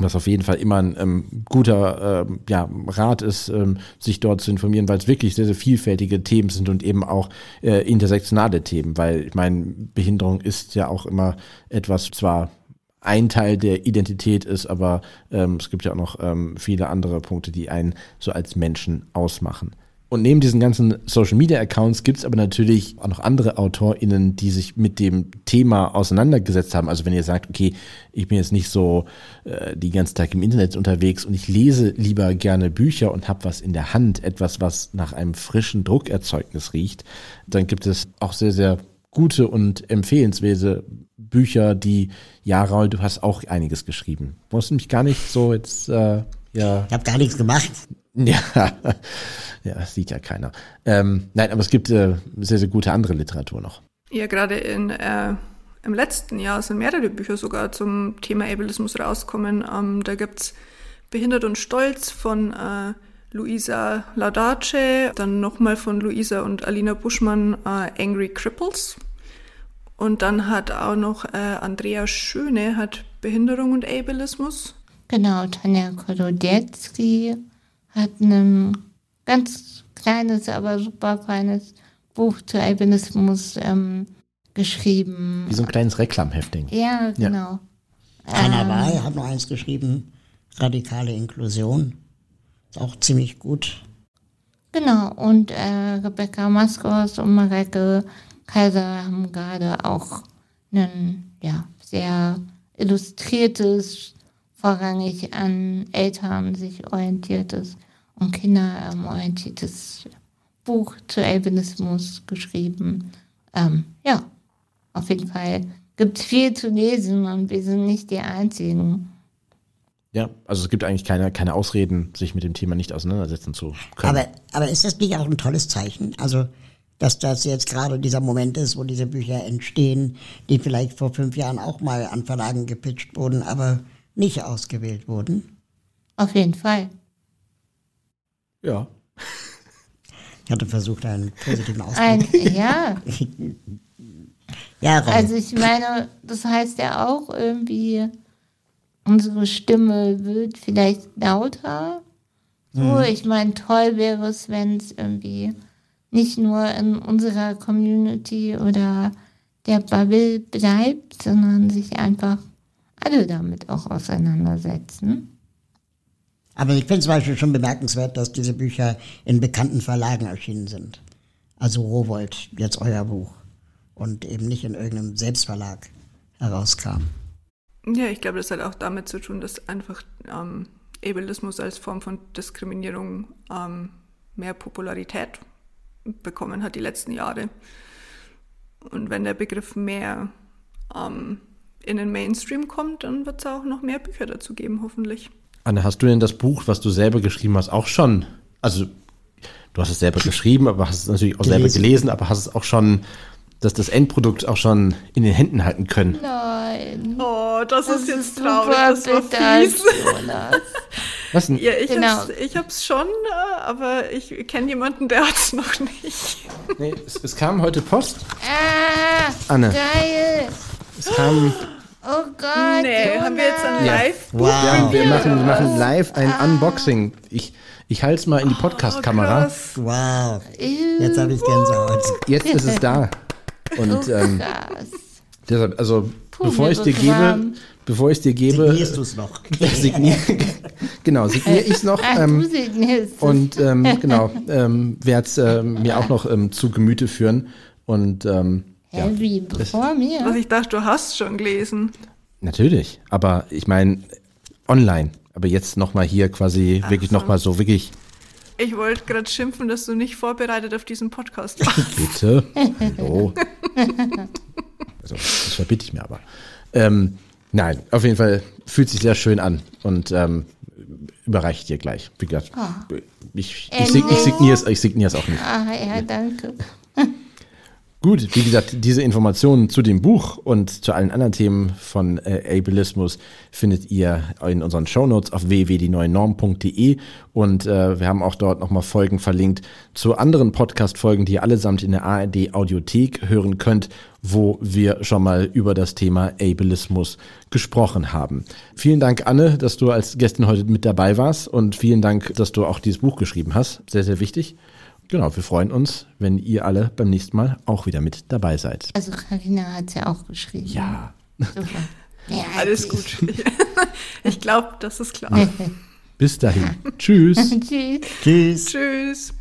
was auf jeden Fall immer ein ähm, guter ähm, ja, Rat ist, ähm, sich dort zu informieren, weil es wirklich sehr, sehr vielfältige Themen sind und eben auch äh, intersektionale Themen, weil ich meine, Behinderung ist ja auch immer etwas zwar ein Teil der Identität ist, aber ähm, es gibt ja auch noch ähm, viele andere Punkte, die einen so als Menschen ausmachen. Und neben diesen ganzen Social Media Accounts gibt es aber natürlich auch noch andere AutorInnen, die sich mit dem Thema auseinandergesetzt haben. Also wenn ihr sagt, okay, ich bin jetzt nicht so äh, die ganze Tag im Internet unterwegs und ich lese lieber gerne Bücher und habe was in der Hand, etwas, was nach einem frischen Druckerzeugnis riecht, dann gibt es auch sehr, sehr gute und empfehlenswerte Bücher, die, ja, Raul, du hast auch einiges geschrieben. Du musst mich gar nicht so jetzt, äh, ja. Ich habe gar nichts gemacht. <laughs> Ja, ja, das sieht ja keiner. Ähm, nein, aber es gibt äh, sehr, sehr gute andere Literatur noch. Ja, gerade in, äh, im letzten Jahr sind mehrere Bücher sogar zum Thema Ableismus rauskommen. Ähm, da gibt's Behindert und Stolz von äh, Luisa Laudace, dann nochmal von Luisa und Alina Buschmann äh, Angry Cripples. Und dann hat auch noch äh, Andrea Schöne hat Behinderung und Ableismus. Genau, Tanja Kolodziecki hat ein ganz kleines, aber super feines Buch zu Albinismus ähm, geschrieben. Wie so ein kleines Reklamhefting. Ja, genau. Ja. Anna ähm, May hat noch eins geschrieben, radikale Inklusion. Ist auch ziemlich gut. Genau, und äh, Rebecca Maskos und Mareke Kaiser haben gerade auch ein ja, sehr illustriertes vorrangig an Eltern sich orientiertes und Kinder ähm, orientiertes Buch zu Albinismus geschrieben. Ähm, ja, auf jeden Fall gibt es viel zu lesen und wir sind nicht die Einzigen. Ja, also es gibt eigentlich keine, keine Ausreden, sich mit dem Thema nicht auseinandersetzen zu können. Aber, aber ist das nicht auch ein tolles Zeichen? Also, dass das jetzt gerade dieser Moment ist, wo diese Bücher entstehen, die vielleicht vor fünf Jahren auch mal an Verlagen gepitcht wurden, aber nicht ausgewählt wurden? Auf jeden Fall. ja. Ich hatte versucht, einen positiven Ein, Ausdruck. ja, Ja, Ron. also ich meine, das heißt ja auch irgendwie, unsere Stimme wird vielleicht lauter. So, ich meine, toll wäre es, wenn es irgendwie nicht nur in unserer Community oder der Bubble bleibt, sondern sich einfach alle damit auch auseinandersetzen. Aber ich finde zum Beispiel schon bemerkenswert, dass diese Bücher in bekannten Verlagen erschienen sind. Also Rowold, jetzt euer Buch. Und eben nicht in irgendeinem Selbstverlag herauskam. Ja, ich glaube, das hat auch damit zu tun, dass einfach ähm, Ableismus als Form von Diskriminierung ähm, mehr Popularität bekommen hat die letzten Jahre. Und wenn der Begriff mehr ähm, in den Mainstream kommt, dann wird es auch noch mehr Bücher dazu geben, hoffentlich. Anne, hast du denn das Buch, was du selber geschrieben hast, auch schon, also du hast es selber <laughs> geschrieben, aber hast es natürlich auch selber Gelesen. gelesen, aber hast es auch schon, dass das Endprodukt auch schon in den Händen halten können? Nein. Oh, das, ist jetzt traurig, das war fies. Jonas. <laughs> Was denn? Ja, ich Genau. hab's, ich hab's schon, äh, aber ich kenne jemanden, der hat's <laughs> noch nicht. Nee, es, es kam heute Post. Ah, Anne, geil. es kam, Oh Gott, Nee, haben wir jetzt ein Jonas. live Wow. ja, wir machen, wir machen live ein Unboxing. Ich, ich halte es mal in die Oh, Podcast-Kamera. krass. Wow. Jetzt habe ich Gänsehaut. Jetzt ist es da. Und ähm, Krass. deshalb, also Puh, bevor ich dir gebe, bevor ich dir gebe, Signierst du es noch? <laughs> signier, <laughs> genau, signiere ich es noch. Ach, Ähm, du signierst. Und ähm, <laughs> genau, ähm, werde es ähm, mir auch noch ähm, zu Gemüte führen. Und ähm, ja, Hä, wie, bevor mir? Was ich dachte, du hast schon gelesen. natürlich. Aber ich meine, online. Aber jetzt nochmal hier quasi wirklich nochmal so, wirklich, Ich wollte gerade schimpfen, dass du nicht vorbereitet auf diesen Podcast warst. bitte. Hallo. <laughs> Also, das verbitte ich mir aber. Ähm, nein, auf jeden Fall fühlt sich sehr schön an. Und ähm, überreiche ich dir gleich. Wie gesagt, ich, ich, sig ich signiere es ich signiere es auch nicht. ah, ja, danke. Gut, wie gesagt, diese Informationen zu dem Buch und zu allen anderen Themen von äh, Ableismus findet ihr in unseren Shownotes auf www.dieneuenorm.de und äh, wir haben auch dort nochmal Folgen verlinkt zu anderen Podcast-Folgen, die ihr allesamt in der ARD Audiothek hören könnt, wo wir schon mal über das Thema Ableismus gesprochen haben. Vielen Dank, Anne, dass du als Gästin heute mit dabei warst und vielen Dank, dass du auch dieses Buch geschrieben hast. Sehr, sehr wichtig. Genau, wir freuen uns, wenn ihr alle beim nächsten Mal auch wieder mit dabei seid. Also Karina hat es ja auch geschrieben. Ja. Super. <laughs> Ja, Alles gut. <laughs> Ich, ich glaube, das ist klar. Bis dahin. Tschüss. <laughs> Tschüss. Tschüss. Tschüss.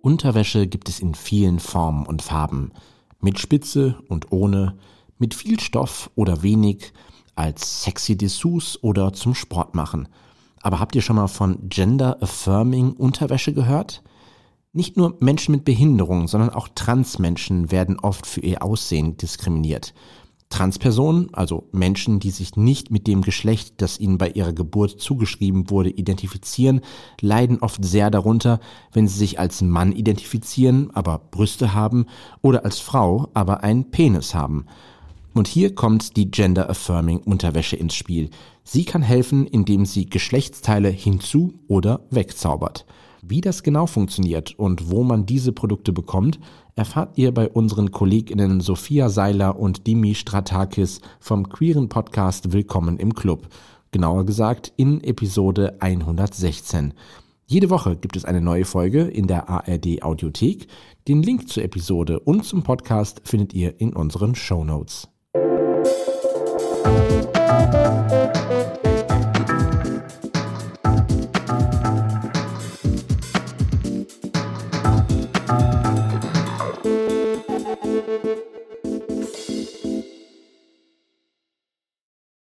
Unterwäsche gibt es in vielen Formen und Farben. Mit Spitze und ohne, mit viel Stoff oder wenig, als sexy Dessous oder zum Sport machen. Aber habt ihr schon mal von Gender Affirming Unterwäsche gehört? Nicht nur Menschen mit Behinderung, sondern auch Transmenschen werden oft für ihr Aussehen diskriminiert. Transpersonen, also Menschen, die sich nicht mit dem Geschlecht, das ihnen bei ihrer Geburt zugeschrieben wurde, identifizieren, leiden oft sehr darunter, wenn sie sich als Mann identifizieren, aber Brüste haben, oder als Frau, aber einen Penis haben. Und hier kommt die Gender Affirming Unterwäsche ins Spiel. Sie kann helfen, indem sie Geschlechtsteile hinzu oder wegzaubert. Wie das genau funktioniert und wo man diese Produkte bekommt, erfahrt ihr bei unseren Kolleginnen Sophia Seiler und Dimi Stratakis vom queeren Podcast Willkommen im Club. Genauer gesagt in Episode 116. Jede Woche gibt es eine neue Folge in der ARD Audiothek. Den Link zur Episode und zum Podcast findet ihr in unseren Show Notes. Música